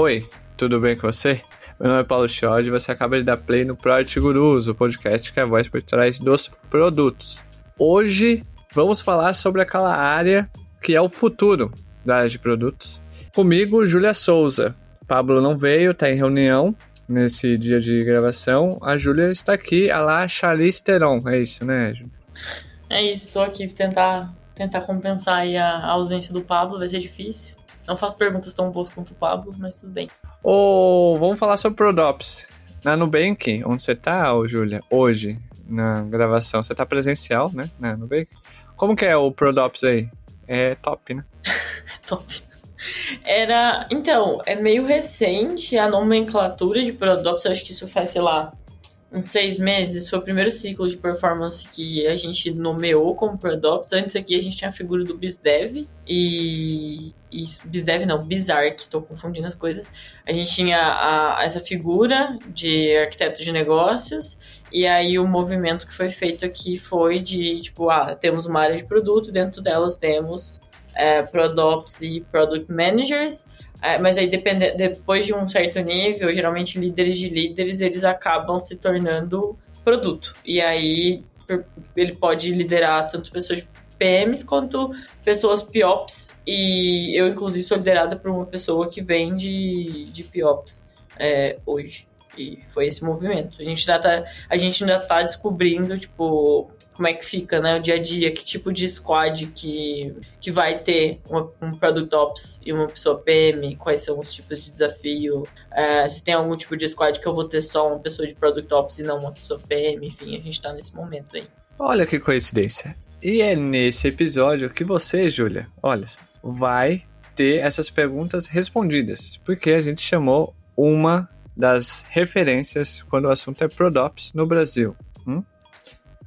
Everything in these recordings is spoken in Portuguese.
Oi, tudo bem com você? Meu nome é Paulo Chiodi e você acaba de dar play no Product Gurus, o podcast que é a voz por trás dos produtos. Hoje vamos falar sobre aquela área que é o futuro da área de produtos. Comigo, Júlia Souza. Pablo não veio, está em reunião nesse dia de gravação. A Júlia está aqui, a lá Charlize Theron. É isso, né, Júlia? É isso, estou aqui tentar tentar compensar aí a ausência do Pablo, vai ser difícil. Não faço perguntas tão boas quanto o Pablo, mas tudo bem. Oh, vamos falar sobre Prodops. Na Nubank, onde você tá, ô Júlia, hoje, na gravação, você tá presencial, né? Na Nubank. Como que é o Prodops aí? É top, né? top. Era. Então, é meio recente a nomenclatura de Prodops, eu acho que isso faz, sei lá, uns seis meses, foi o primeiro ciclo de performance que a gente nomeou como Prodops. Antes aqui a gente tinha a figura do BizDev e, e BizDev não, BizArc, tô confundindo as coisas. A gente tinha a, essa figura de arquiteto de negócios e aí o movimento que foi feito aqui foi de, tipo, ah, temos uma área de produto, dentro delas temos é, Prodops e Product Managers, é, mas aí, depende, depois de um certo nível, geralmente líderes de líderes, eles acabam se tornando produto. E aí, ele pode liderar tanto pessoas PMs quanto pessoas PIOPs. E eu, inclusive, sou liderada por uma pessoa que vem de, de PIOPs é, hoje. E foi esse movimento. A gente ainda tá, a gente ainda tá descobrindo, tipo, como é que fica, né, o dia a dia, que tipo de squad que, que vai ter uma, um Product Ops e uma pessoa PM, quais são os tipos de desafio, é, se tem algum tipo de squad que eu vou ter só uma pessoa de Product Ops e não uma pessoa PM, enfim, a gente tá nesse momento aí. Olha que coincidência. E é nesse episódio que você, Júlia, olha, vai ter essas perguntas respondidas, porque a gente chamou uma das referências quando o assunto é Prodops no Brasil.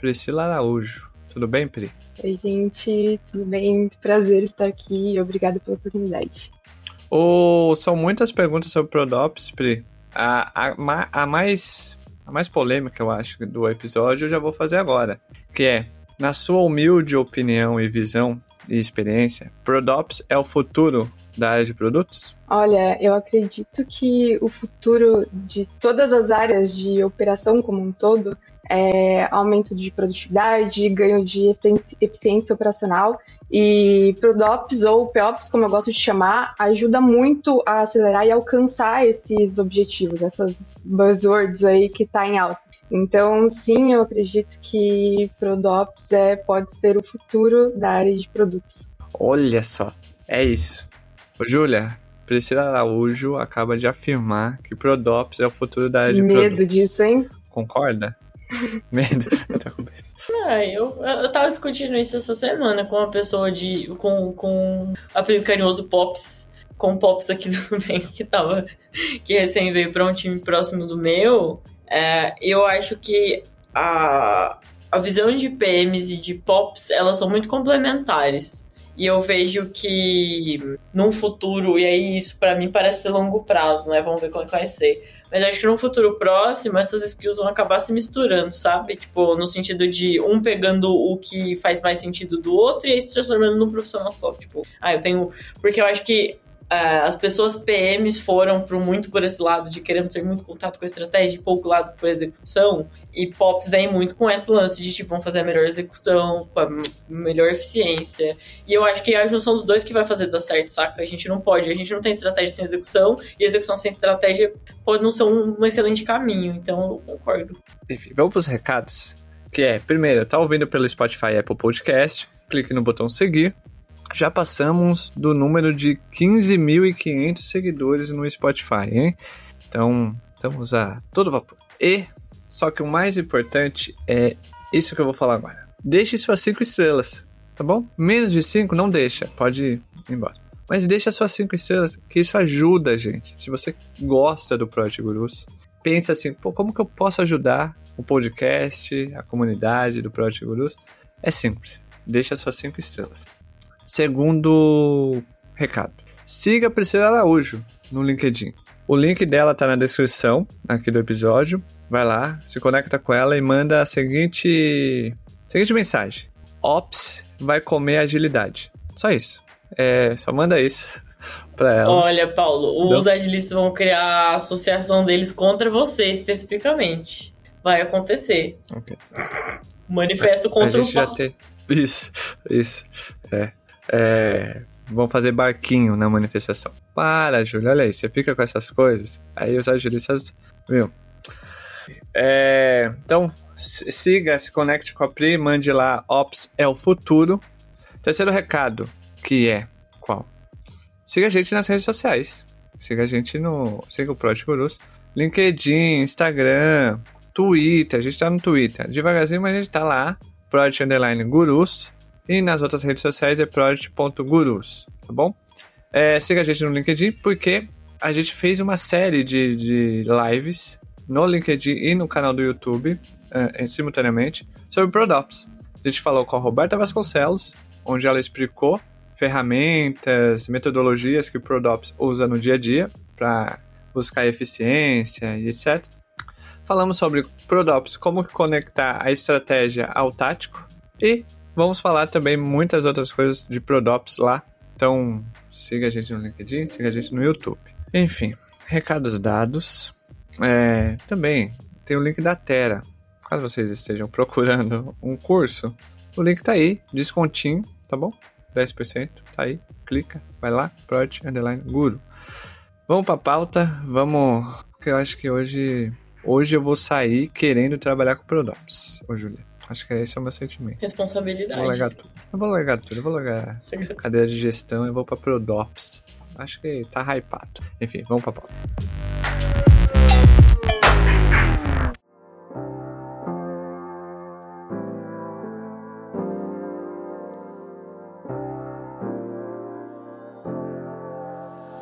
Priscila Araújo. Tudo bem, Pri? Oi, gente, tudo bem? Prazer estar aqui e obrigada pela oportunidade. Oh, são muitas perguntas sobre Prodops, Pri. A, a, a, mais, a mais polêmica, eu acho, do episódio eu já vou fazer agora. Que é, na sua humilde opinião e visão e experiência, Prodops é o futuro da área de produtos? Olha, eu acredito que o futuro de todas as áreas de operação como um todo é, aumento de produtividade, ganho de eficiência operacional e ProDops ou POps, como eu gosto de chamar, ajuda muito a acelerar e alcançar esses objetivos, essas buzzwords aí que está em alta. Então, sim, eu acredito que ProDops é, pode ser o futuro da área de produtos. Olha só, é isso. Júlia, Priscila Araújo acaba de afirmar que ProDops é o futuro da área de Medo produtos. Disso, hein? Concorda? medo. Eu tô com medo. Ah, eu, eu tava discutindo isso essa semana com uma pessoa de. com, com apelido carinhoso Pops. Com Pops aqui do bem, que tava. que recém veio pra um time próximo do meu. É, eu acho que a, a visão de PMs e de Pops, elas são muito complementares. E eu vejo que num futuro, e aí isso para mim parece longo prazo, né? Vamos ver como é que vai ser. Mas acho que num futuro próximo, essas skills vão acabar se misturando, sabe? Tipo, no sentido de um pegando o que faz mais sentido do outro e aí se transformando num profissional só. Tipo, ah, eu tenho. Porque eu acho que Uh, as pessoas PMs foram pro, muito por esse lado de queremos ter muito contato com a estratégia e pouco lado por execução. E POPs vem muito com esse lance de tipo, vamos fazer a melhor execução, com a melhor eficiência. E eu acho que a junção dos dois que vai fazer dar certo, saca? A gente não pode, a gente não tem estratégia sem execução, e execução sem estratégia pode não ser um, um excelente caminho. Então eu concordo. Enfim, vamos pros recados. Que é, primeiro, tá ouvindo pelo Spotify Apple Podcast, clique no botão seguir já passamos do número de 15.500 seguidores no Spotify, hein? Então, estamos a todo vapor. E, só que o mais importante é isso que eu vou falar agora. Deixe suas 5 estrelas, tá bom? Menos de 5, não deixa, pode ir embora. Mas deixa suas 5 estrelas, que isso ajuda a gente. Se você gosta do Project Gurus, pensa assim, pô, como que eu posso ajudar o podcast, a comunidade do Project Gurus? É simples, deixa suas 5 estrelas. Segundo recado. Siga a Priscila Araújo no LinkedIn. O link dela tá na descrição aqui do episódio. Vai lá, se conecta com ela e manda a seguinte, seguinte mensagem: Ops vai comer agilidade. Só isso. É, só manda isso. pra ela. Olha, Paulo, os agilistas vão criar a associação deles contra você especificamente. Vai acontecer. Manifesto A contra o gente já Paulo. tem. Isso, isso. É. É. Vamos fazer barquinho na manifestação. Para, Júlio, olha aí. Você fica com essas coisas. Aí os agilistas. Viu? É, então, siga, se conecte com a Pri, mande lá. Ops é o futuro. Terceiro recado, que é qual? Siga a gente nas redes sociais. Siga a gente no. Siga o Project Gurus. LinkedIn, Instagram, Twitter. A gente tá no Twitter. Devagarzinho, mas a gente tá lá. Project Underline Gurus. E nas outras redes sociais é project.gurus, tá bom? É, siga a gente no LinkedIn, porque a gente fez uma série de, de lives no LinkedIn e no canal do YouTube, eh, simultaneamente, sobre ProDops. A gente falou com a Roberta Vasconcelos, onde ela explicou ferramentas, metodologias que o ProDops usa no dia a dia para buscar eficiência e etc. Falamos sobre ProDops, como conectar a estratégia ao tático e vamos falar também muitas outras coisas de ProDops lá. Então, siga a gente no LinkedIn, siga a gente no YouTube. Enfim, recados dados. É, também tem o link da Terra. Caso vocês estejam procurando um curso, o link tá aí, descontinho, tá bom? 10%, tá aí, clica, vai lá, Project Underline Guru. Vamos pra pauta, vamos. Porque eu acho que hoje. Hoje eu vou sair querendo trabalhar com Prodops, ô Julia. Acho que esse é o meu sentimento. Responsabilidade. vou largar tudo. Eu vou largar tudo, eu vou largar cadeira de gestão e vou pra Prodops. Acho que tá hypado. Enfim, vamos pra pauta.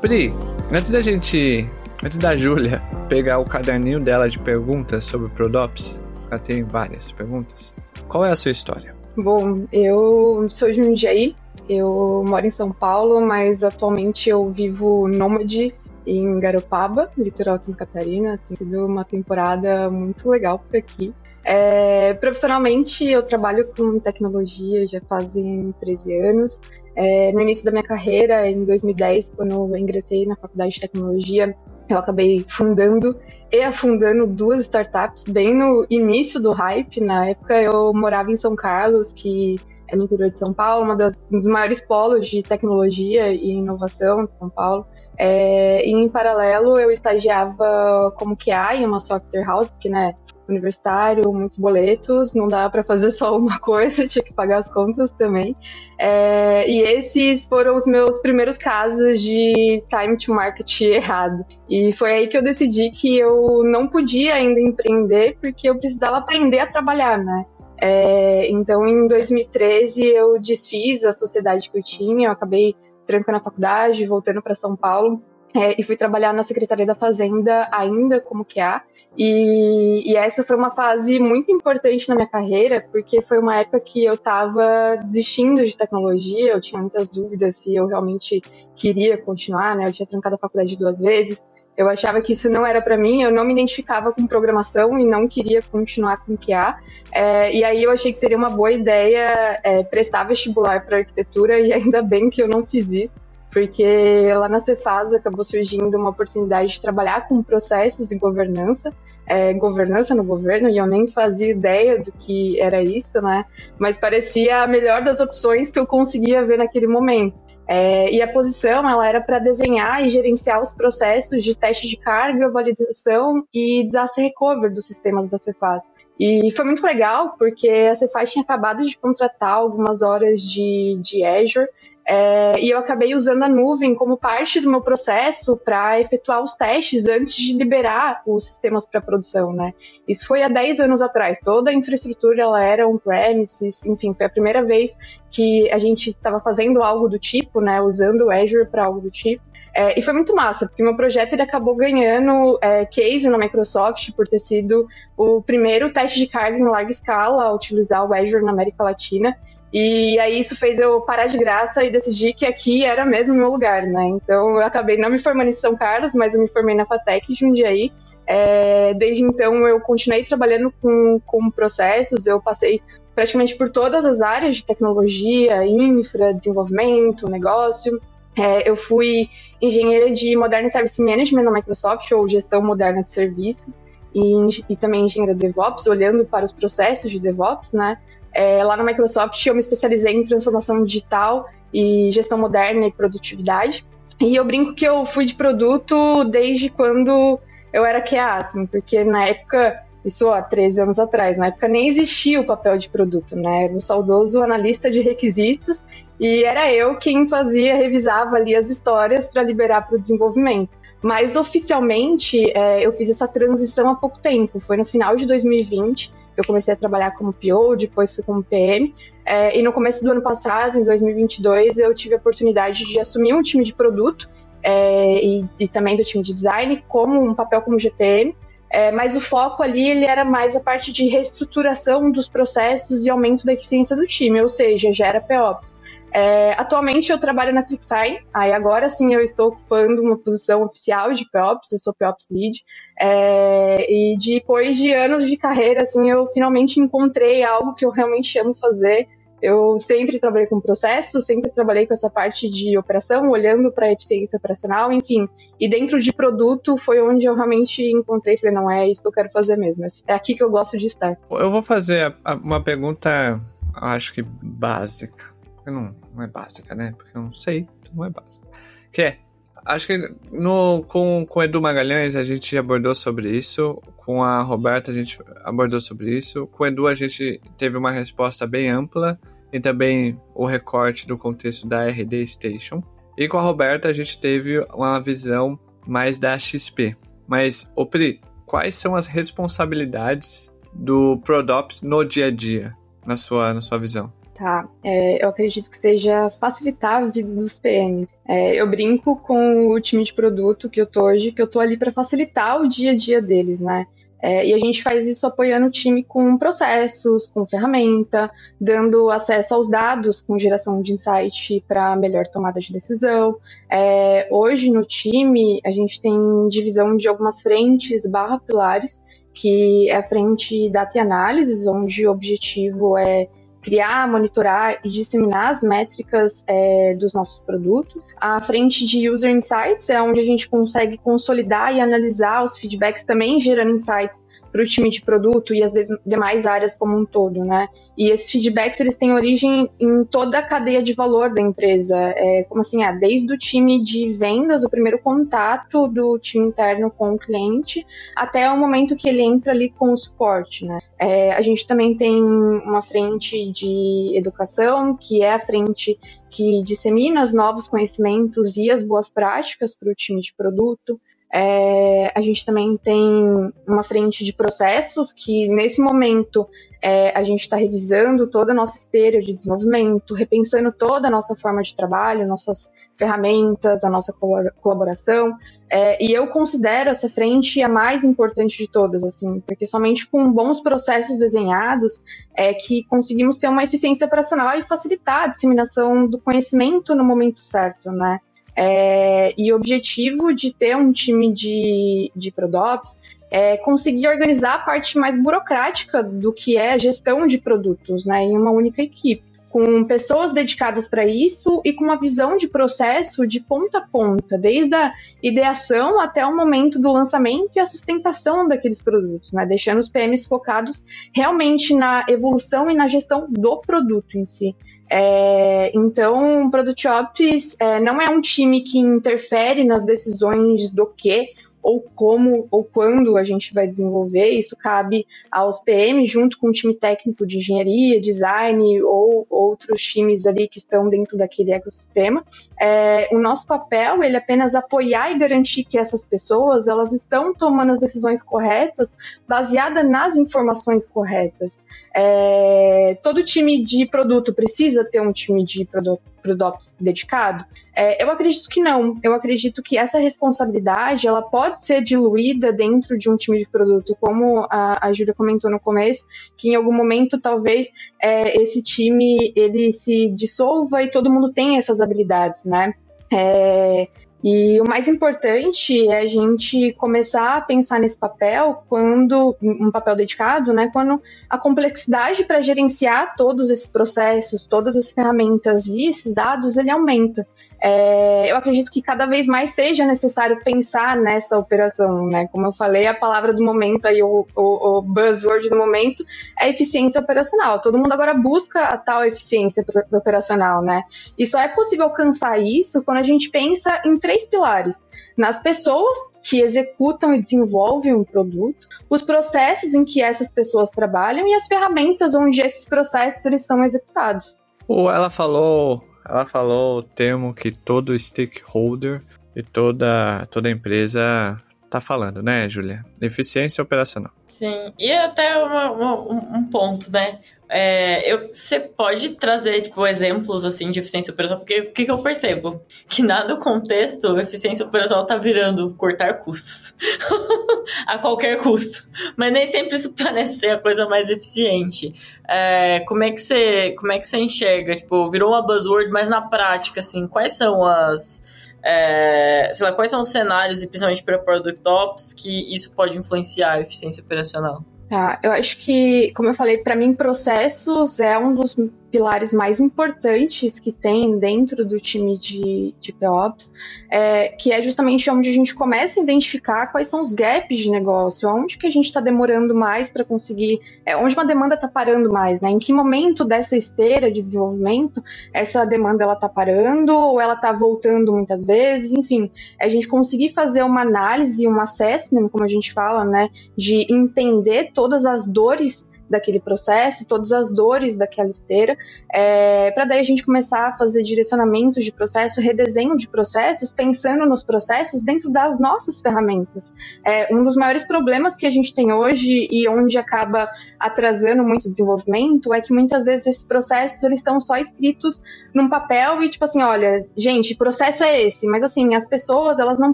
Pri, antes da gente. Antes da Júlia pegar o caderninho dela de perguntas sobre Prodops, ela tem várias perguntas. Qual é a sua história? Bom, eu sou de Jundiaí, eu moro em São Paulo, mas atualmente eu vivo nômade em Garopaba, litoral de Santa Catarina. Tem sido uma temporada muito legal por aqui. É, profissionalmente, eu trabalho com tecnologia já fazem 13 anos. É, no início da minha carreira, em 2010, quando eu ingressei na faculdade de tecnologia, eu acabei fundando e afundando duas startups bem no início do hype. Na época, eu morava em São Carlos, que é no interior de São Paulo, uma das, um dos maiores polos de tecnologia e inovação de São Paulo. É, e em paralelo, eu estagiava como QA em uma software house, porque, né, universitário, muitos boletos, não dá para fazer só uma coisa, tinha que pagar as contas também. É, e esses foram os meus primeiros casos de time to market errado. E foi aí que eu decidi que eu não podia ainda empreender, porque eu precisava aprender a trabalhar, né? É, então, em 2013, eu desfiz a sociedade que eu tinha, eu acabei trancando a faculdade, voltando para São Paulo, é, e fui trabalhar na Secretaria da Fazenda ainda como QA. E, e, essa foi uma fase muito importante na minha carreira, porque foi uma época que eu estava desistindo de tecnologia, eu tinha muitas dúvidas se eu realmente queria continuar, né? Eu tinha trancado a faculdade duas vezes, eu achava que isso não era para mim, eu não me identificava com programação e não queria continuar com QA. É, e aí eu achei que seria uma boa ideia é, prestar vestibular para arquitetura, e ainda bem que eu não fiz isso porque lá na Cefaz acabou surgindo uma oportunidade de trabalhar com processos e governança, é, governança no governo, e eu nem fazia ideia do que era isso, né? Mas parecia a melhor das opções que eu conseguia ver naquele momento. É, e a posição ela era para desenhar e gerenciar os processos de teste de carga, validação e disaster recovery dos sistemas da Cefaz. E foi muito legal, porque a Cefaz tinha acabado de contratar algumas horas de, de Azure, é, e eu acabei usando a nuvem como parte do meu processo para efetuar os testes antes de liberar os sistemas para produção, né? Isso foi há 10 anos atrás. Toda a infraestrutura ela era on-premises, enfim, foi a primeira vez que a gente estava fazendo algo do tipo, né? Usando o Azure para algo do tipo. É, e foi muito massa, porque meu projeto ele acabou ganhando é, case na Microsoft por ter sido o primeiro teste de carga em larga escala a utilizar o Azure na América Latina. E aí isso fez eu parar de graça e decidir que aqui era mesmo o meu lugar, né? Então eu acabei não me formando em São Carlos, mas eu me formei na FATEC Jundiaí. É, desde então eu continuei trabalhando com, com processos, eu passei praticamente por todas as áreas de tecnologia, infra, desenvolvimento, negócio. É, eu fui engenheira de Modern Service Management na Microsoft, ou gestão moderna de serviços, e, e também engenheira DevOps, olhando para os processos de DevOps, né? É, lá na Microsoft eu me especializei em transformação digital e gestão moderna e produtividade. E eu brinco que eu fui de produto desde quando eu era QA, assim, porque na época, isso há 13 anos atrás, na época nem existia o papel de produto, né? Era saudoso analista de requisitos e era eu quem fazia, revisava ali as histórias para liberar para o desenvolvimento. Mas oficialmente é, eu fiz essa transição há pouco tempo, foi no final de 2020. Eu comecei a trabalhar como PO, depois fui como PM. É, e no começo do ano passado, em 2022, eu tive a oportunidade de assumir um time de produto é, e, e, também do time de design, como um papel como GPM. É, mas o foco ali ele era mais a parte de reestruturação dos processos e aumento da eficiência do time, ou seja, já era POPs. É, atualmente eu trabalho na ClickSign, aí agora sim eu estou ocupando uma posição oficial de POPs, eu sou POPs Lead, é, e depois de anos de carreira, assim, eu finalmente encontrei algo que eu realmente amo fazer, eu sempre trabalhei com processo, sempre trabalhei com essa parte de operação, olhando para a eficiência operacional, enfim. E dentro de produto foi onde eu realmente encontrei, falei, não, é isso que eu quero fazer mesmo. É aqui que eu gosto de estar. Eu vou fazer uma pergunta, acho que básica. Não, não é básica, né? Porque eu não sei, então não é básica. Que é, acho que no, com, com o Edu Magalhães a gente abordou sobre isso, com a Roberta a gente abordou sobre isso, com o Edu a gente teve uma resposta bem ampla e também o recorte do contexto da RD Station. E com a Roberta a gente teve uma visão mais da XP. Mas, Opri, quais são as responsabilidades do Prodops no dia a dia, na sua, na sua visão? Tá, é, eu acredito que seja facilitar a vida dos PMs. É, eu brinco com o time de produto que eu tô hoje, que eu tô ali para facilitar o dia a dia deles, né? É, e a gente faz isso apoiando o time com processos, com ferramenta, dando acesso aos dados com geração de insight para melhor tomada de decisão. É, hoje no time a gente tem divisão de algumas frentes barra pilares, que é a frente data e análise, onde o objetivo é criar, monitorar e disseminar as métricas é, dos nossos produtos. A frente de User Insights é onde a gente consegue consolidar e analisar os feedbacks, também gerando insights para o time de produto e as demais áreas como um todo, né? E esses feedbacks eles têm origem em toda a cadeia de valor da empresa, é, como assim, é, desde o time de vendas, o primeiro contato do time interno com o cliente, até o momento que ele entra ali com o suporte, né? É, a gente também tem uma frente de educação, que é a frente que dissemina os novos conhecimentos e as boas práticas para o time de produto. É, a gente também tem uma frente de processos que, nesse momento, é, a gente está revisando toda a nossa esteira de desenvolvimento, repensando toda a nossa forma de trabalho, nossas ferramentas, a nossa colaboração. É, e eu considero essa frente a mais importante de todas, assim, porque somente com bons processos desenhados é que conseguimos ter uma eficiência operacional e facilitar a disseminação do conhecimento no momento certo, né? É, e o objetivo de ter um time de, de ProDops é conseguir organizar a parte mais burocrática do que é a gestão de produtos né, em uma única equipe, com pessoas dedicadas para isso e com uma visão de processo de ponta a ponta, desde a ideação até o momento do lançamento e a sustentação daqueles produtos, né, deixando os PMs focados realmente na evolução e na gestão do produto em si. É, então, o Product Ops é, não é um time que interfere nas decisões do que ou como ou quando a gente vai desenvolver. Isso cabe aos PM, junto com o time técnico de engenharia, design ou outros times ali que estão dentro daquele ecossistema. É, o nosso papel ele é apenas apoiar e garantir que essas pessoas elas estão tomando as decisões corretas, baseada nas informações corretas. É, todo time de produto precisa ter um time de produto para o DOPS dedicado? É, eu acredito que não. Eu acredito que essa responsabilidade ela pode ser diluída dentro de um time de produto, como a, a Júlia comentou no começo, que em algum momento talvez é, esse time ele se dissolva e todo mundo tenha essas habilidades, né? É, E o mais importante é a gente começar a pensar nesse papel quando um papel dedicado, né, quando a complexidade para gerenciar todos esses processos, todas as ferramentas e esses dados, ele aumenta. É, eu acredito que cada vez mais seja necessário pensar nessa operação, né? Como eu falei, a palavra do momento aí, o, o, o buzzword do momento é eficiência operacional. Todo mundo agora busca a tal eficiência operacional, né? E só é possível alcançar isso quando a gente pensa em três pilares: nas pessoas que executam e desenvolvem um produto, os processos em que essas pessoas trabalham e as ferramentas onde esses processos eles são executados. Ela falou ela falou o termo que todo stakeholder e toda, toda empresa tá falando, né, Julia? Eficiência operacional. Sim, e até uma, uma, um ponto, né? É, eu, você pode trazer, tipo, exemplos, assim, de eficiência operacional, porque o que, que eu percebo? Que nada do contexto, eficiência operacional tá virando cortar custos. a qualquer custo. Mas nem sempre isso parece ser a coisa mais eficiente. É, como, é que você, como é que você enxerga? Tipo, virou uma buzzword, mas na prática, assim, quais são as... É, sei lá, quais são os cenários, principalmente para Product Ops, que isso pode influenciar a eficiência operacional? Tá, eu acho que, como eu falei, para mim, processos é um dos pilares mais importantes que tem dentro do time de, de POPs, é, que é justamente onde a gente começa a identificar quais são os gaps de negócio, onde que a gente está demorando mais para conseguir, é, onde uma demanda está parando mais, né? Em que momento dessa esteira de desenvolvimento essa demanda ela está parando ou ela está voltando muitas vezes, enfim, é a gente conseguir fazer uma análise, um assessment, como a gente fala, né, de entender todas as dores daquele processo, todas as dores daquela esteira, é, para daí a gente começar a fazer direcionamentos de processo, redesenho de processos, pensando nos processos dentro das nossas ferramentas. É, um dos maiores problemas que a gente tem hoje e onde acaba atrasando muito o desenvolvimento é que muitas vezes esses processos eles estão só escritos num papel e tipo assim, olha, gente, processo é esse, mas assim, as pessoas elas não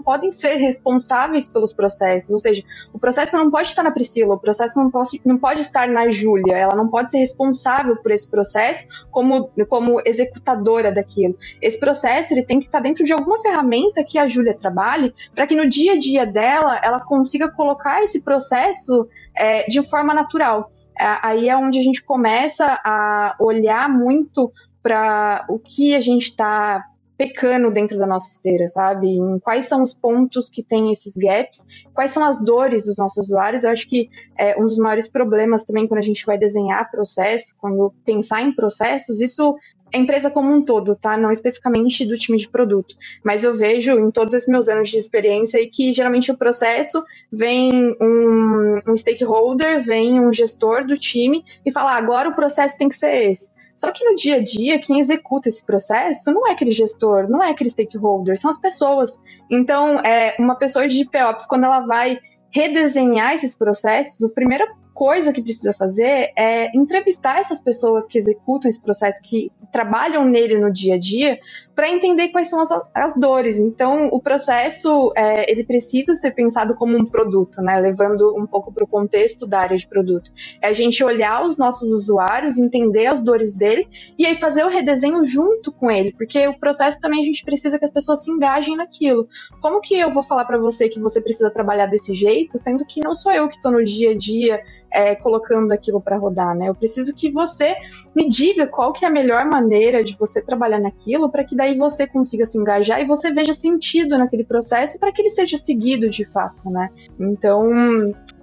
podem ser responsáveis pelos processos, ou seja, o processo não pode estar na Priscila, o processo não pode, não pode estar na Júlia, ela não pode ser responsável por esse processo como, como executadora daquilo. Esse processo ele tem que estar dentro de alguma ferramenta que a Júlia trabalhe para que no dia a dia dela ela consiga colocar esse processo é, de forma natural. É, aí é onde a gente começa a olhar muito para o que a gente está pecando dentro da nossa esteira, sabe? Em quais são os pontos que tem esses gaps, quais são as dores dos nossos usuários. Eu acho que é, um dos maiores problemas também quando a gente vai desenhar processo, quando pensar em processos, isso é empresa como um todo, tá? Não especificamente do time de produto. Mas eu vejo em todos esses meus anos de experiência que geralmente o processo vem um, um stakeholder, vem um gestor do time e fala: ah, agora o processo tem que ser esse. Só que no dia a dia, quem executa esse processo não é aquele gestor, não é aquele stakeholder, são as pessoas. Então, é, uma pessoa de POPs, quando ela vai redesenhar esses processos, o primeiro coisa que precisa fazer é entrevistar essas pessoas que executam esse processo, que trabalham nele no dia a dia, para entender quais são as, as, dores. Então, o processo é, ele precisa ser pensado como um produto, né? Levando um pouco para o contexto da área de produto. É a gente olhar os nossos usuários, entender as dores dele e aí fazer o redesenho junto com ele, porque o processo também a gente precisa que as pessoas se engajem naquilo. Como que eu vou falar para você que você precisa trabalhar desse jeito, sendo que não sou eu que estou no dia a dia é, colocando aquilo para rodar, né? Eu preciso que você me diga qual que é a melhor maneira de você trabalhar naquilo para que daí você consiga se engajar e você veja sentido naquele processo para que ele seja seguido de fato, né? Então,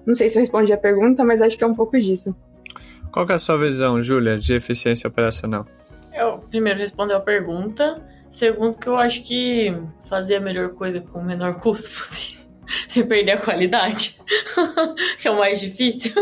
não sei se eu respondi a pergunta, mas acho que é um pouco disso. Qual é a sua visão, Júlia, de eficiência operacional? Eu primeiro responder a pergunta. Segundo, que eu acho que fazer a melhor coisa com o menor custo possível sem perder a qualidade, que é o mais difícil.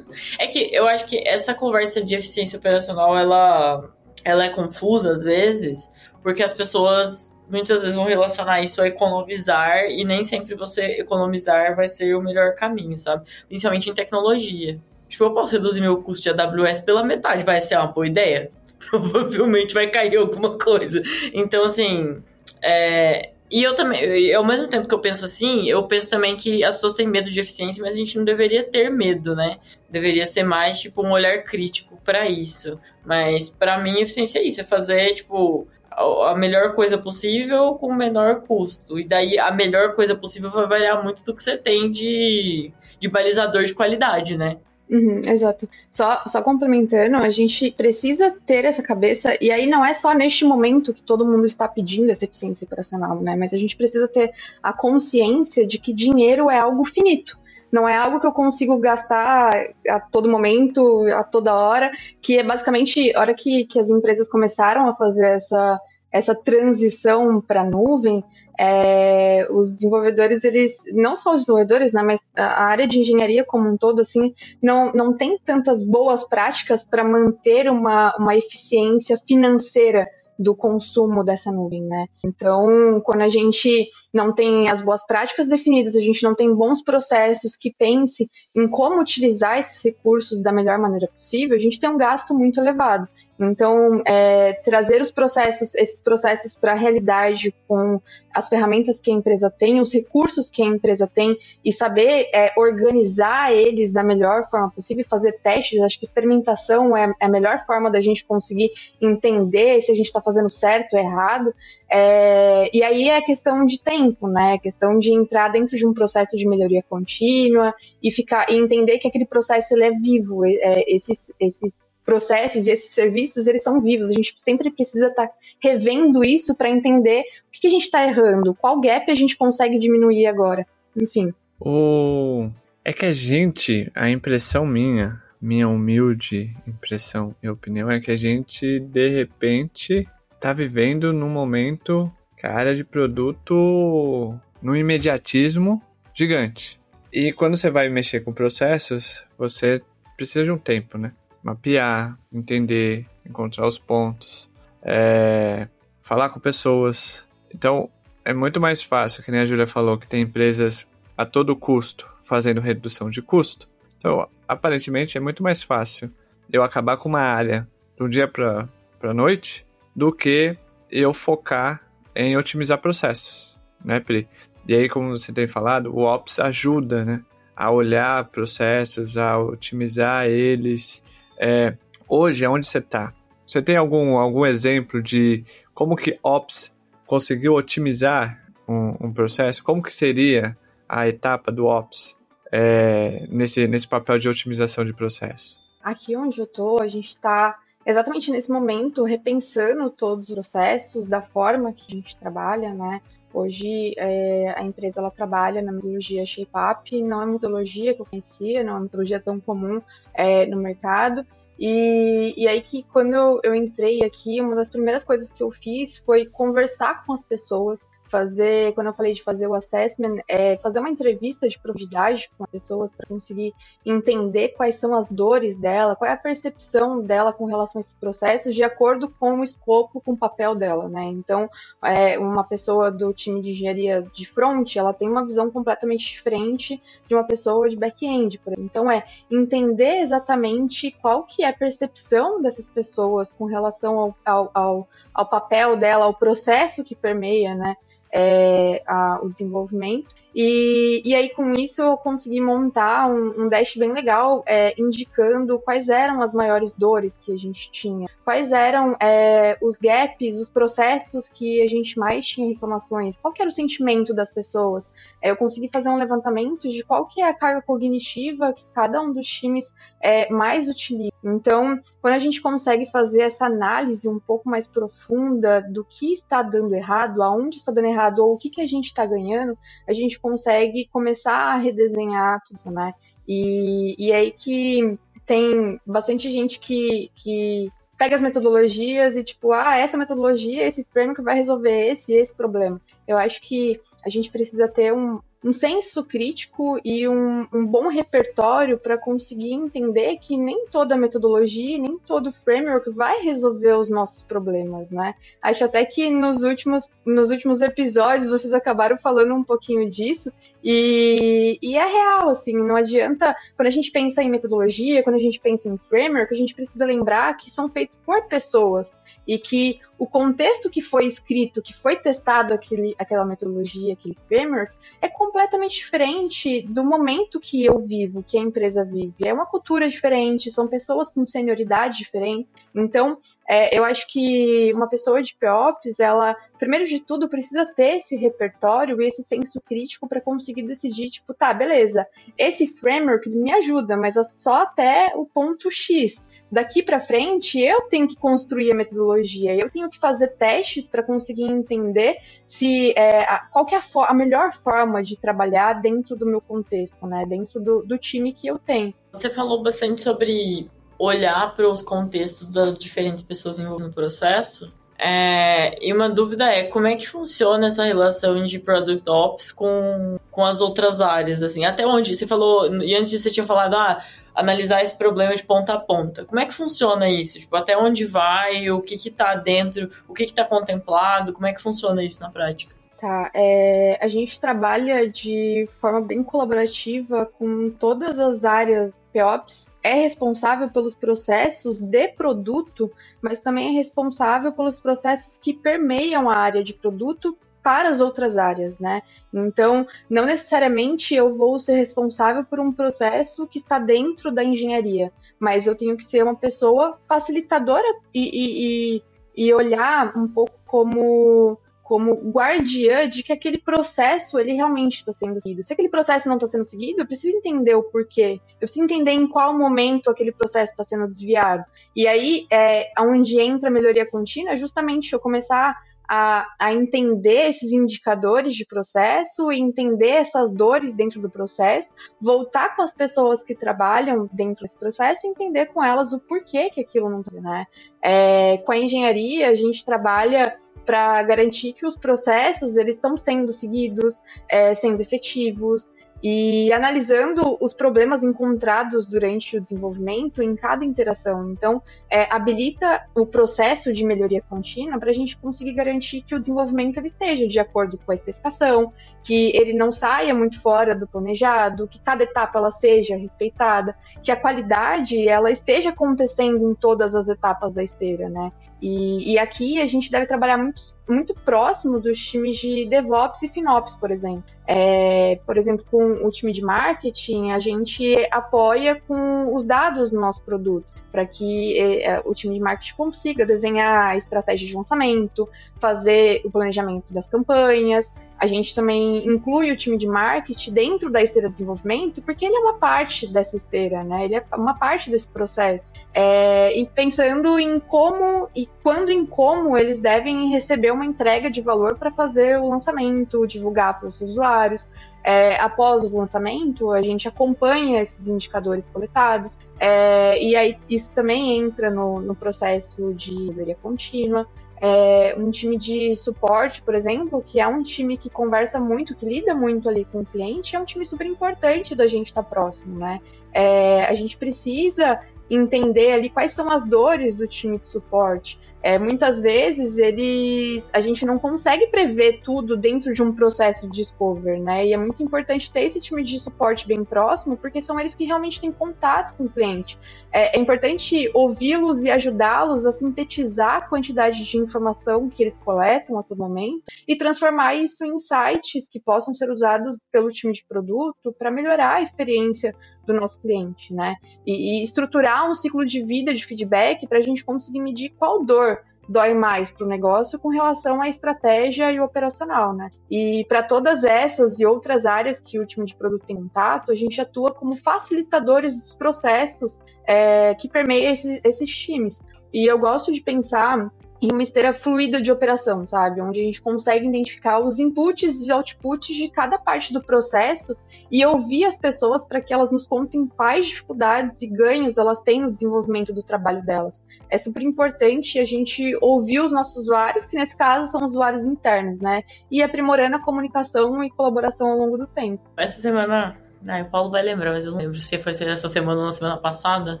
É que eu acho que essa conversa de eficiência operacional, ela, ela é confusa às vezes, porque as pessoas muitas vezes vão relacionar isso a economizar e nem sempre você economizar vai ser o melhor caminho, sabe? Principalmente em tecnologia. Tipo, eu posso reduzir meu custo de AWS pela metade, vai ser uma boa ideia? Provavelmente vai cair alguma coisa. Então, assim, é, e eu também, ao mesmo tempo que eu penso assim, eu penso também que as pessoas têm medo de eficiência, mas a gente não deveria ter medo, né? Deveria ser mais, tipo, um olhar crítico para isso. Mas para mim, eficiência é isso, é fazer, tipo, a melhor coisa possível com o menor custo. E daí a melhor coisa possível vai variar muito do que você tem de, de balizador de qualidade, né? Uhum, exato. Só, só complementando, a gente precisa ter essa cabeça, e aí não é só neste momento que todo mundo está pedindo essa eficiência operacional, né? Mas a gente precisa ter a consciência de que dinheiro é algo finito. Não é algo que eu consigo gastar a todo momento, a toda hora, que é basicamente a hora que, que as empresas começaram a fazer essa, essa transição para a nuvem, é, os desenvolvedores, eles, não só os desenvolvedores, né, mas a área de engenharia como um todo, assim, não, não tem tantas boas práticas para manter uma, uma eficiência financeira do consumo dessa nuvem, né? Então, quando a gente não tem as boas práticas definidas, a gente não tem bons processos que pense em como utilizar esses recursos da melhor maneira possível, a gente tem um gasto muito elevado. Então, é, trazer os processos, esses processos para a realidade com as ferramentas que a empresa tem, os recursos que a empresa tem e saber é, organizar eles da melhor forma possível, fazer testes. Acho que experimentação é, é a melhor forma da gente conseguir entender se a gente está fazendo certo errado. É, e aí é questão de tempo, né? É questão de entrar dentro de um processo de melhoria contínua e ficar e entender que aquele processo ele é vivo. É, esses, esses processos e esses serviços, eles são vivos. A gente sempre precisa estar tá revendo isso para entender o que, que a gente está errando, qual gap a gente consegue diminuir agora. Enfim. O... É que a gente, a impressão minha, minha humilde impressão e opinião, é que a gente, de repente, tá vivendo num momento, cara, de produto no imediatismo gigante. E quando você vai mexer com processos, você precisa de um tempo, né? Mapear, entender, encontrar os pontos, é, falar com pessoas. Então, é muito mais fácil, que nem a Julia falou, que tem empresas a todo custo fazendo redução de custo. Então, aparentemente, é muito mais fácil eu acabar com uma área do dia para a noite do que eu focar em otimizar processos, né, Pri? E aí, como você tem falado, o Ops ajuda, né, a olhar processos, a otimizar eles é, hoje, onde você está? Você tem algum, algum exemplo de como que Ops conseguiu otimizar um, um processo? Como que seria a etapa do Ops é, nesse, nesse papel de otimização de processo? Aqui onde eu estou, a gente está exatamente nesse momento repensando todos os processos, da forma que a gente trabalha, né? Hoje é, a empresa ela trabalha na metodologia ShapeUp, não é uma metodologia que eu conhecia, não é uma metodologia tão comum é, no mercado. E, e aí que quando eu, eu entrei aqui, uma das primeiras coisas que eu fiz foi conversar com as pessoas, fazer, quando eu falei de fazer o assessment, é fazer uma entrevista de profundidade com as pessoas para conseguir entender quais são as dores dela, qual é a percepção dela com relação a esses processos, de acordo com o escopo, com o papel dela, né? Então, é, uma pessoa do time de engenharia de front, ela tem uma visão completamente diferente de uma pessoa de back-end, por exemplo. Então, é entender exatamente qual que é a percepção dessas pessoas com relação ao, ao, ao, ao papel dela, ao processo que permeia, né? É, a, o desenvolvimento. E, e aí, com isso, eu consegui montar um, um dash bem legal, é, indicando quais eram as maiores dores que a gente tinha, quais eram é, os gaps, os processos que a gente mais tinha reclamações, qual era o sentimento das pessoas. É, eu consegui fazer um levantamento de qual que é a carga cognitiva que cada um dos times é, mais utiliza. Então, quando a gente consegue fazer essa análise um pouco mais profunda do que está dando errado, aonde está dando errado ou o que, que a gente está ganhando, a gente consegue começar a redesenhar tudo, né? E, e aí que tem bastante gente que, que pega as metodologias e tipo, ah, essa metodologia, esse framework vai resolver esse esse problema. Eu acho que a gente precisa ter um, um senso crítico e um, um bom repertório para conseguir entender que nem toda metodologia, nem todo framework vai resolver os nossos problemas, né? Acho até que nos últimos, nos últimos episódios vocês acabaram falando um pouquinho disso e, e é real, assim, não adianta, quando a gente pensa em metodologia, quando a gente pensa em framework, a gente precisa lembrar que são feitos por pessoas e que o contexto que foi escrito, que foi testado aquele, aquela metodologia, aquele framework, é completamente diferente do momento que eu vivo, que a empresa vive. É uma cultura diferente, são pessoas com senioridade diferentes. Então, é, eu acho que uma pessoa de POPs, ela, primeiro de tudo, precisa ter esse repertório e esse senso crítico para conseguir decidir, tipo, tá, beleza, esse framework me ajuda, mas é só até o ponto X daqui para frente eu tenho que construir a metodologia, eu tenho que fazer testes para conseguir entender se é, qual que é a, a, melhor forma de trabalhar dentro do meu contexto, né? Dentro do, do time que eu tenho. Você falou bastante sobre olhar para os contextos das diferentes pessoas envolvidas no processo. É, e uma dúvida é como é que funciona essa relação de Product Ops com, com as outras áreas, assim, até onde você falou, e antes você tinha falado, ah, analisar esse problema de ponta a ponta. Como é que funciona isso? Tipo, até onde vai, o que que tá dentro, o que que tá contemplado, como é que funciona isso na prática? Tá, é, a gente trabalha de forma bem colaborativa com todas as áreas POPs é responsável pelos processos de produto, mas também é responsável pelos processos que permeiam a área de produto para as outras áreas, né? Então, não necessariamente eu vou ser responsável por um processo que está dentro da engenharia, mas eu tenho que ser uma pessoa facilitadora e, e, e olhar um pouco como como guardiã de que aquele processo ele realmente está sendo seguido. Se aquele processo não está sendo seguido, eu preciso entender o porquê. Eu preciso entender em qual momento aquele processo está sendo desviado. E aí, é, onde entra a melhoria contínua, é justamente eu começar a, a entender esses indicadores de processo e entender essas dores dentro do processo, voltar com as pessoas que trabalham dentro desse processo e entender com elas o porquê que aquilo não está, né? É, com a engenharia, a gente trabalha para garantir que os processos eles estão sendo seguidos, é, sendo efetivos, e analisando os problemas encontrados durante o desenvolvimento em cada interação. Então, é, habilita o processo de melhoria contínua para a gente conseguir garantir que o desenvolvimento ele esteja de acordo com a especificação, que ele não saia muito fora do planejado, que cada etapa ela seja respeitada, que a qualidade ela esteja acontecendo em todas as etapas da esteira, né? E, e aqui a gente deve trabalhar muito, muito próximo dos times de DevOps e FinOps, por exemplo. É, por exemplo, com o time de marketing, a gente apoia com os dados do nosso produto para que é, o time de marketing consiga desenhar a estratégia de lançamento, fazer o planejamento das campanhas. A gente também inclui o time de marketing dentro da esteira de desenvolvimento, porque ele é uma parte dessa esteira, né? Ele é uma parte desse processo. É, e pensando em como e quando em como eles devem receber uma entrega de valor para fazer o lançamento, divulgar para os usuários, é, após o lançamento, a gente acompanha esses indicadores coletados, é, e aí isso também entra no, no processo de melhoria contínua. É, um time de suporte, por exemplo, que é um time que conversa muito, que lida muito ali com o cliente, é um time super importante da gente estar tá próximo, né? É, a gente precisa entender ali quais são as dores do time de suporte. É, muitas vezes eles a gente não consegue prever tudo dentro de um processo de discover, né? E é muito importante ter esse time de suporte bem próximo, porque são eles que realmente têm contato com o cliente. É, é importante ouvi-los e ajudá-los a sintetizar a quantidade de informação que eles coletam a todo momento e transformar isso em insights que possam ser usados pelo time de produto para melhorar a experiência do nosso cliente, né? E, e estruturar um ciclo de vida de feedback para a gente conseguir medir qual dor dói mais para o negócio com relação à estratégia e operacional, né? E para todas essas e outras áreas que o time de produto tem contato, a gente atua como facilitadores dos processos é, que permeiam esses, esses times. E eu gosto de pensar em uma esteira fluida de operação, sabe? Onde a gente consegue identificar os inputs e outputs de cada parte do processo e ouvir as pessoas para que elas nos contem quais dificuldades e ganhos elas têm no desenvolvimento do trabalho delas. É super importante a gente ouvir os nossos usuários, que nesse caso são usuários internos, né? E aprimorando a comunicação e colaboração ao longo do tempo. Essa semana ah, o Paulo vai lembrar, mas eu não lembro se foi essa semana ou na semana passada,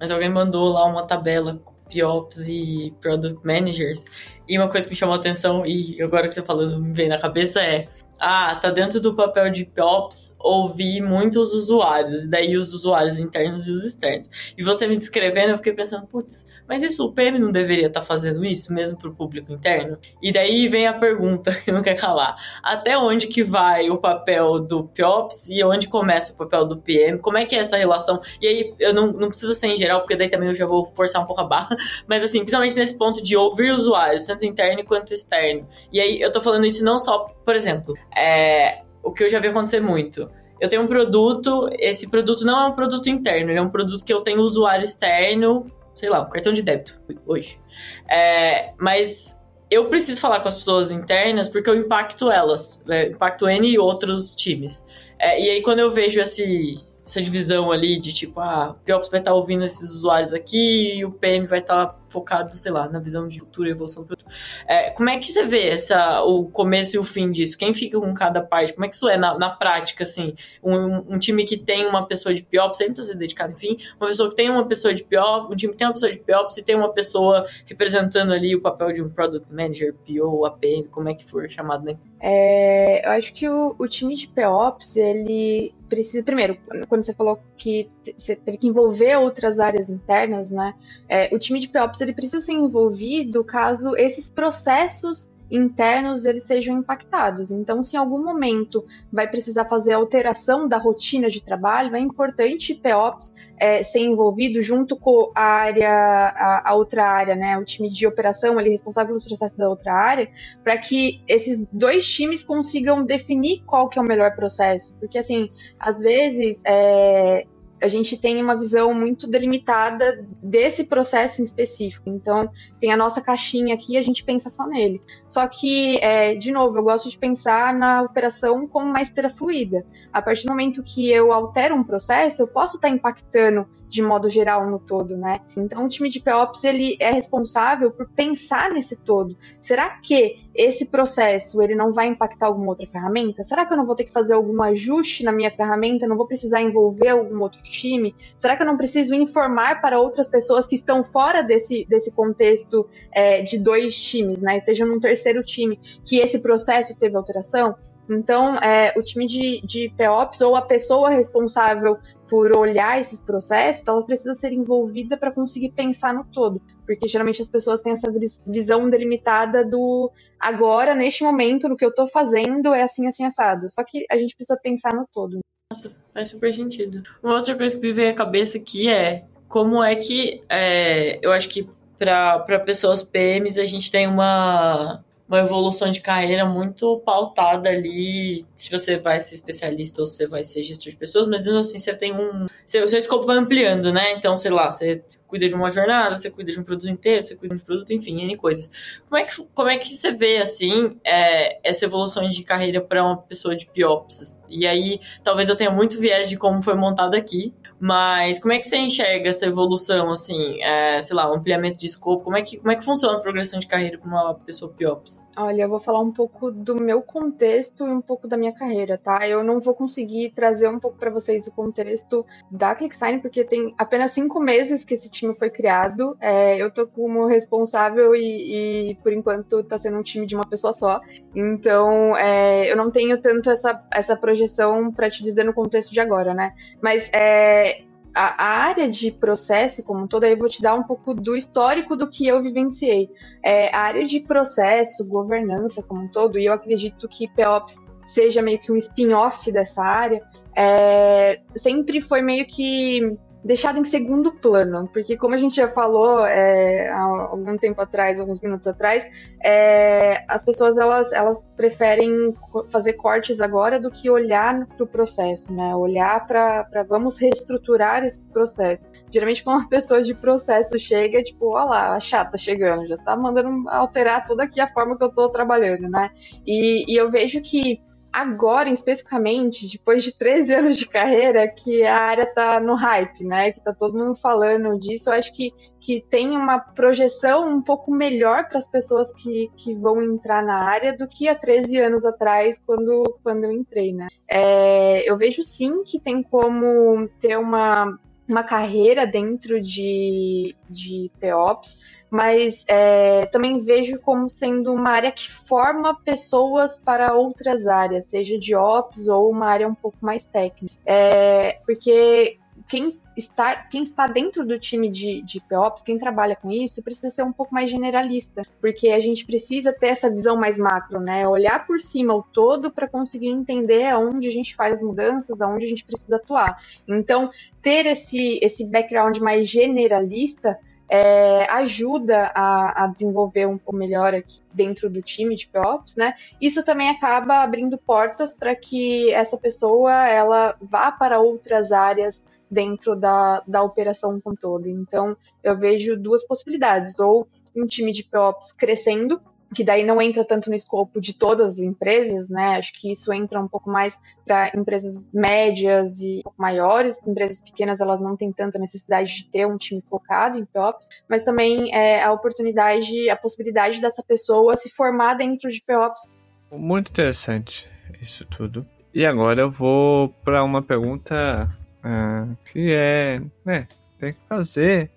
mas alguém mandou lá uma tabela POPs e Product Managers. E uma coisa que me chamou a atenção, e agora que você falando me vem na cabeça, é ah, tá dentro do papel de POPs ouvir muitos usuários, e daí os usuários internos e os externos. E você me descrevendo, eu fiquei pensando, putz, mas isso o PM não deveria estar tá fazendo isso mesmo para o público interno? E daí vem a pergunta que não quer calar: até onde que vai o papel do POPs e onde começa o papel do PM? Como é que é essa relação? E aí eu não, não preciso ser em geral, porque daí também eu já vou forçar um pouco a barra, mas assim, principalmente nesse ponto de ouvir usuários, tanto interno quanto externo. E aí eu tô falando isso não só, por exemplo, é, o que eu já vi acontecer muito. Eu tenho um produto, esse produto não é um produto interno, ele é um produto que eu tenho usuário externo, sei lá, um cartão de débito hoje. É, mas eu preciso falar com as pessoas internas porque eu impacto elas, né? impacto N e outros times. É, e aí quando eu vejo esse, essa divisão ali de tipo, ah, o Piops vai estar tá ouvindo esses usuários aqui o PM vai estar tá focado, sei lá, na visão de futuro e evolução do produto. É, como é que você vê essa, o começo e o fim disso? Quem fica com cada parte? Como é que isso é na, na prática, assim? Um, um, time que tem uma pessoa de PIOPS, sempre precisa ser dedicado, enfim, uma pessoa que tem uma pessoa de PIOPS, um time que tem uma pessoa de PIOPS e tem uma pessoa representando ali o papel de um Product Manager, PO, APM, como é que for chamado, né? É, eu acho que o, o time de POPs, ele precisa, primeiro, quando você falou que você teve que envolver outras áreas internas, né? É, o time de POPs ele precisa ser envolvido caso esses processos internos eles sejam impactados. Então, se em algum momento vai precisar fazer alteração da rotina de trabalho, é importante POPs é, ser envolvido junto com a área, a, a, outra área, né, o time de operação ali responsável pelos processos da outra área, para que esses dois times consigam definir qual que é o melhor processo, porque assim, às vezes é, a gente tem uma visão muito delimitada desse processo em específico. Então, tem a nossa caixinha aqui e a gente pensa só nele. Só que, é, de novo, eu gosto de pensar na operação como uma esteira fluida. A partir do momento que eu altero um processo, eu posso estar impactando de modo geral no todo, né? Então o time de POPs ele é responsável por pensar nesse todo. Será que esse processo ele não vai impactar alguma outra ferramenta? Será que eu não vou ter que fazer algum ajuste na minha ferramenta? Não vou precisar envolver algum outro time? Será que eu não preciso informar para outras pessoas que estão fora desse, desse contexto é, de dois times, né? Estejam num terceiro time que esse processo teve alteração? Então, é, o time de, de POPs ou a pessoa responsável por olhar esses processos, ela precisa ser envolvida para conseguir pensar no todo. Porque geralmente as pessoas têm essa visão delimitada do agora, neste momento, no que eu estou fazendo, é assim, assim, assado. Só que a gente precisa pensar no todo. Nossa, faz super sentido. Uma outra coisa que me veio à cabeça aqui é como é que é, eu acho que para pessoas PMs a gente tem uma uma evolução de carreira muito pautada ali, se você vai ser especialista ou você vai ser gestor de pessoas, mas mesmo assim você tem um. Seu, seu escopo vai ampliando, né? Então, sei lá, você cuida de uma jornada, você cuida de um produto inteiro, você cuida de um produto, enfim, N coisas. Como é que, como é que você vê, assim, é, essa evolução de carreira para uma pessoa de PIOPS? E aí, talvez eu tenha muito viés de como foi montado aqui, mas como é que você enxerga essa evolução, assim, é, sei lá, ampliamento de escopo? Como é que, como é que funciona a progressão de carreira para uma pessoa PIOPS? Olha, eu vou falar um pouco do meu contexto e um pouco da minha carreira, tá? Eu não vou conseguir trazer um pouco para vocês o contexto da ClickSign, porque tem apenas cinco meses que esse time foi criado. É, eu tô como responsável e, e, por enquanto, tá sendo um time de uma pessoa só. Então, é, eu não tenho tanto essa, essa projeção para te dizer no contexto de agora, né? Mas é, a, a, área de processo como um todo, aí eu vou te dar um pouco do histórico do que eu vivenciei. É, a área de processo, governança como um todo, e eu acredito que POPs seja meio que um spin-off dessa área, é, sempre foi meio que deixado em segundo plano, porque como a gente já falou é, há algum tempo atrás, alguns minutos atrás, é, as pessoas elas, elas preferem fazer cortes agora do que olhar para o processo, né? Olhar para vamos reestruturar esses processos. Geralmente quando uma pessoa de processo chega, tipo, olha lá, a chata chegando, já tá mandando alterar toda aqui a forma que eu estou trabalhando, né? E, e eu vejo que agora, especificamente, depois de 13 anos de carreira, que a área tá no hype, né? Que tá todo mundo falando disso. Eu acho que, que tem uma projeção um pouco melhor para as pessoas que, que vão entrar na área do que há 13 anos atrás, quando, quando eu entrei, né? É, eu vejo sim que tem como ter uma uma carreira dentro de, de POPs, mas é, também vejo como sendo uma área que forma pessoas para outras áreas, seja de Ops ou uma área um pouco mais técnica. É, porque quem está, quem está dentro do time de, de POPs, quem trabalha com isso, precisa ser um pouco mais generalista, porque a gente precisa ter essa visão mais macro, né? Olhar por cima o todo para conseguir entender aonde a gente faz as mudanças, aonde a gente precisa atuar. Então, ter esse, esse background mais generalista é, ajuda a, a, desenvolver um pouco melhor aqui dentro do time de POPs, né? Isso também acaba abrindo portas para que essa pessoa ela vá para outras áreas dentro da, da operação como todo. Então, eu vejo duas possibilidades, ou um time de POPs crescendo, que daí não entra tanto no escopo de todas as empresas, né? Acho que isso entra um pouco mais para empresas médias e maiores. Empresas pequenas elas não têm tanta necessidade de ter um time focado em POPs, mas também é, a oportunidade, a possibilidade dessa pessoa se formar dentro de POPs. Muito interessante isso tudo. E agora eu vou para uma pergunta ah, que é, né, tem que fazer.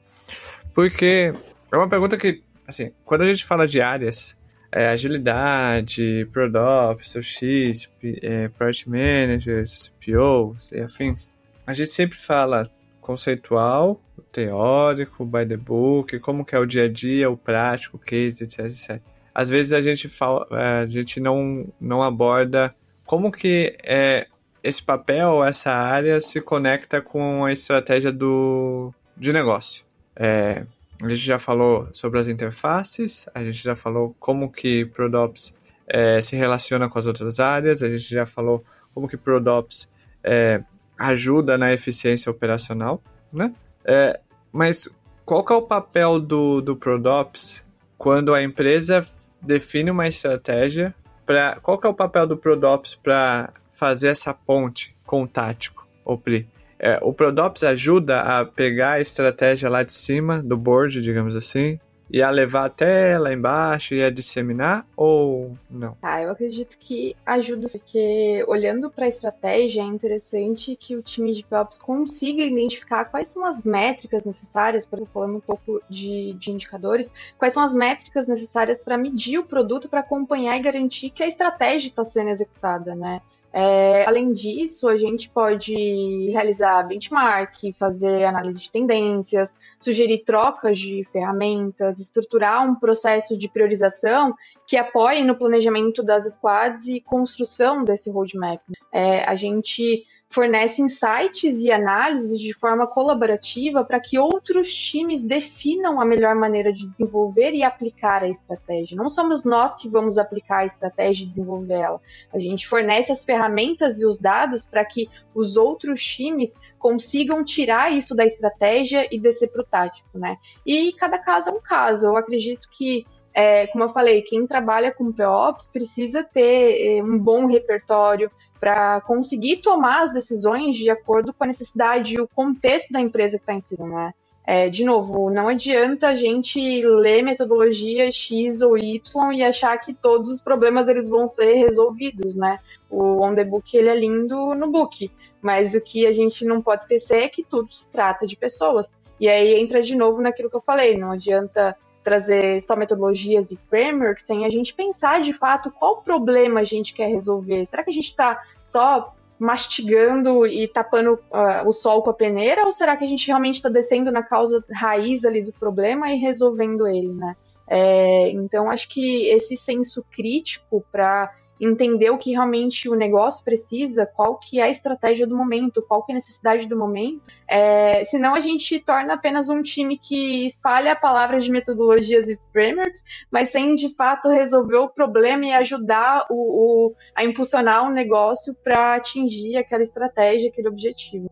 Porque é uma pergunta que, assim, quando a gente fala de áreas, é, agilidade, Product, X, é, Project Managers, POs e afins, a gente sempre fala conceitual, teórico, by the book, como que é o dia a dia, o prático, o case, etc, etc. Às vezes a gente fala, a gente não, não aborda como que é esse papel, essa área se conecta com a estratégia do, de negócio. É, a gente já falou sobre as interfaces, a gente já falou como que Prodops é, se relaciona com as outras áreas, a gente já falou como que Prodops é, ajuda na eficiência operacional, né? É, mas qual que é o papel do, do Prodops quando a empresa define uma estratégia para qual que é o papel do Prodops para fazer essa ponte com o tático, o PRI. É, o Prodops ajuda a pegar a estratégia lá de cima do board, digamos assim, e a levar até lá embaixo e a disseminar ou não? Ah, eu acredito que ajuda, porque olhando para a estratégia é interessante que o time de POPs consiga identificar quais são as métricas necessárias, para falando um pouco de, de indicadores, quais são as métricas necessárias para medir o produto, para acompanhar e garantir que a estratégia está sendo executada, né? É, além disso, a gente pode realizar benchmark, fazer análise de tendências, sugerir trocas de ferramentas, estruturar um processo de priorização que apoie no planejamento das squads e construção desse roadmap. É, a gente fornece insights e análises de forma colaborativa para que outros times definam a melhor maneira de desenvolver e aplicar a estratégia. Não somos nós que vamos aplicar a estratégia e desenvolver ela. A gente fornece as ferramentas e os dados para que os outros times consigam tirar isso da estratégia e descer para o tático, né? E cada caso é um caso. Eu acredito que é, como eu falei, quem trabalha com POPs precisa ter é, um bom repertório para conseguir tomar as decisões de acordo com a necessidade e o contexto da empresa que está inserida, né? É, de novo, não adianta a gente ler metodologia X ou Y e achar que todos os problemas eles vão ser resolvidos, né? O on the book ele é lindo no book, mas o que a gente não pode esquecer é que tudo se trata de pessoas. E aí entra de novo naquilo que eu falei, não adianta trazer só metodologias e frameworks sem a gente pensar de fato qual problema a gente quer resolver. Será que a gente está só mastigando e tapando uh, o sol com a peneira ou será que a gente realmente está descendo na causa raiz ali do problema e resolvendo ele, né? É, então acho que esse senso crítico para entender o que realmente o negócio precisa, qual que é a estratégia do momento, qual que é a necessidade do momento. É, senão a gente torna apenas um time que espalha palavras de metodologias e frameworks, mas sem de fato resolver o problema e ajudar o, o a impulsionar o negócio para atingir aquela estratégia, aquele objetivo.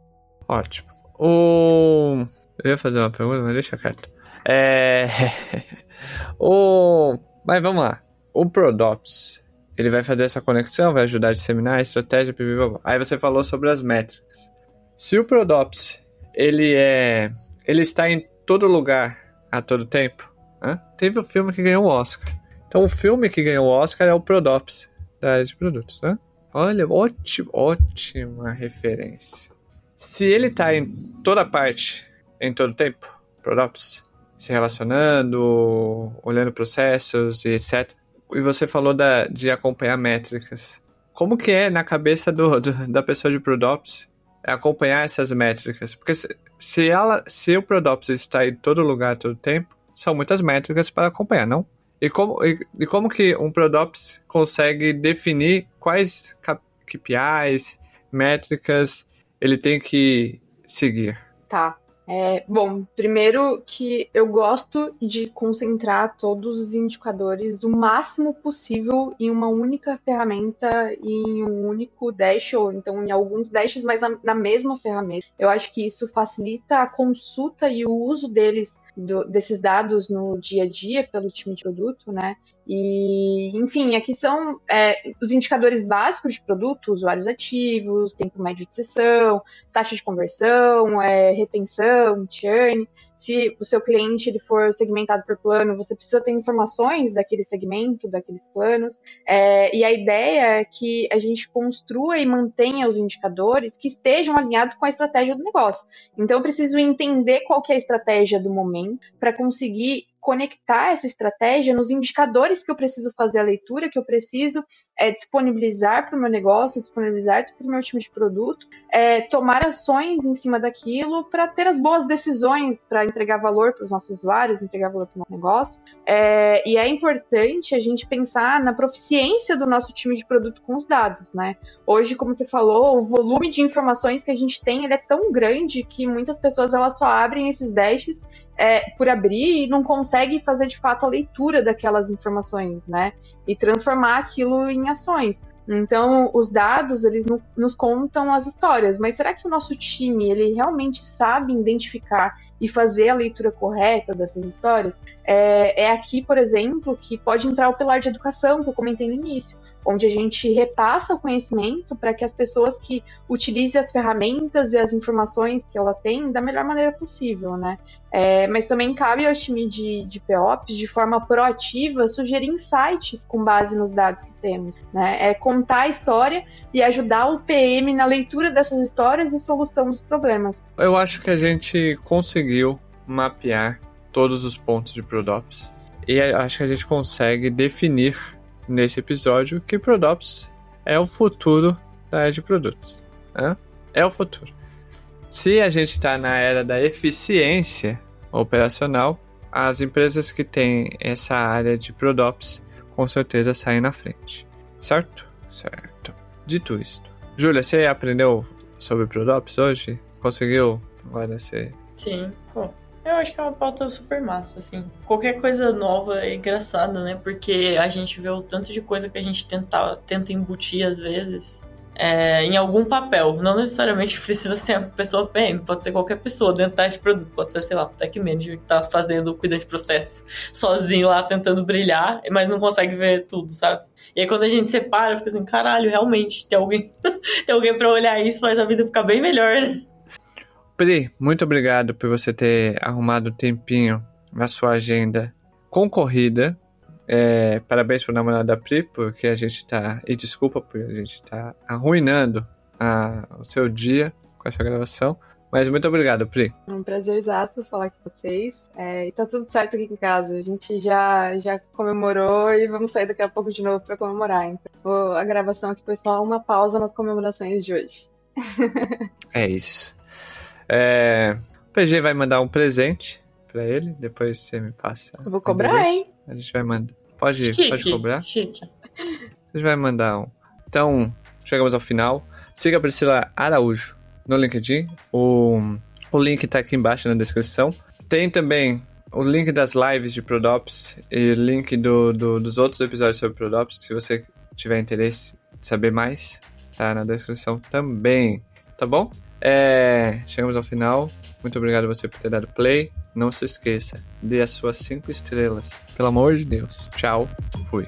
Ótimo. O... Eu ia fazer uma pergunta, mas deixa quieto. É... o... Mas vamos lá. O Prodops, ele vai fazer essa conexão, vai ajudar a disseminar a estratégia. Blá, Aí você falou sobre as métricas. Se o Prodops ele é, ele está em todo lugar a todo tempo, né? teve o um filme que ganhou o Oscar. Então o filme que ganhou o Oscar é o Prodops da área de produtos, né? Olha, ótimo, ótima referência. se ele está em toda parte, em todo tempo, ProDops, se relacionando, olhando processos e etc. E você falou da, de acompanhar métricas. Como que é na cabeça do, do da pessoa de ProDops acompanhar essas métricas? Porque se, se, ela, se o ProDops está em todo lugar, todo tempo, são muitas métricas para acompanhar, não? E como, e, e como que um ProDops consegue definir quais KPIs, métricas ele tem que seguir? Tá. É, bom, primeiro que eu gosto de concentrar todos os indicadores o máximo possível em uma única ferramenta e em um único dash, ou então em alguns dashes, mas na, na mesma ferramenta. Eu acho que isso facilita a consulta e o uso deles do, desses dados no dia a dia pelo time de produto, né? E, enfim, aqui são é, os indicadores básicos de produto, usuários ativos, tempo médio de sessão, taxa de conversão, é, retenção, churn. Se o seu cliente ele for segmentado por plano, você precisa ter informações daquele segmento, daqueles planos. É, e a ideia é que a gente construa e mantenha os indicadores que estejam alinhados com a estratégia do negócio. Então, eu preciso entender qual é a estratégia do momento para conseguir conectar essa estratégia nos indicadores que eu preciso fazer a leitura, que eu preciso é, disponibilizar para o meu negócio, disponibilizar para o meu time de produto, é, tomar ações em cima daquilo para ter as boas decisões, para entregar valor para os nossos usuários, entregar valor para o nosso negócio. É, e é importante a gente pensar na proficiência do nosso time de produto com os dados, né? Hoje, como você falou, o volume de informações que a gente tem é tão grande que muitas pessoas elas só abrem esses dashes é, por abrir e não consegue fazer de fato a leitura daquelas informações, né? E transformar aquilo em ações. Então, os dados, eles no, nos contam as histórias, mas será que o nosso time, ele realmente sabe identificar e fazer a leitura correta dessas histórias? É, é aqui, por exemplo, que pode entrar o pilar de educação, que eu comentei no início onde a gente repassa o conhecimento para que as pessoas que utilizem as ferramentas e as informações que ela tem da melhor maneira possível, né? É, mas também cabe ao time de, de POPs, de forma proativa, sugerir insights com base nos dados que temos, né? É contar a história e ajudar o PM na leitura dessas histórias e solução dos problemas. Eu acho que a gente conseguiu mapear todos os pontos de ProDops e acho que a gente consegue definir nesse episódio que Prodops é o futuro da área de produtos. Né? É o futuro. Se a gente está na era da eficiência operacional, as empresas que têm essa área de Prodops com certeza saem na frente. Certo? Certo. Dito isto. Júlia, você aprendeu sobre Prodops hoje? Conseguiu agora ser? Sim. Eu acho que é uma pauta super massa, assim. Qualquer coisa nova é engraçado, né? Porque a gente vê o tanto de coisa que a gente tenta, tenta embutir às vezes é, em algum papel. Não necessariamente precisa ser a pessoa PM, pode ser qualquer pessoa dentro da de produto. Pode ser, sei lá, o tech manager que tá fazendo, cuidando de processo, sozinho lá tentando brilhar, mas não consegue ver tudo, sabe? E aí quando a gente separa, fica assim, caralho, realmente, tem alguém, tem alguém pra olhar isso, faz a vida ficar bem melhor, né? Pri, muito obrigado por você ter arrumado um tempinho na sua agenda concorrida. É, parabéns pro namorado da Pri, porque a gente tá. E desculpa por a gente tá arruinando a, o seu dia com essa gravação. Mas muito obrigado, Pri. É um prazerzaço falar com vocês. É, e tá tudo certo aqui em casa. A gente já, já comemorou e vamos sair daqui a pouco de novo para comemorar. Então, a gravação aqui foi só uma pausa nas comemorações de hoje. é isso. É, o PG vai mandar um presente pra ele, depois você me passa. Eu vou cobrar, hein? A gente vai mandar. Pode, chique, pode cobrar? Chique. A gente vai mandar um. Então, chegamos ao final. Siga a Priscila Araújo no LinkedIn. O, o link tá aqui embaixo na descrição. Tem também o link das lives de Prodops e link do, do, dos outros episódios sobre Prodops. Se você tiver interesse de saber mais, tá na descrição também. Tá bom? É, chegamos ao final. Muito obrigado a você por ter dado play. Não se esqueça, dê as suas 5 estrelas. Pelo amor de Deus. Tchau. Fui.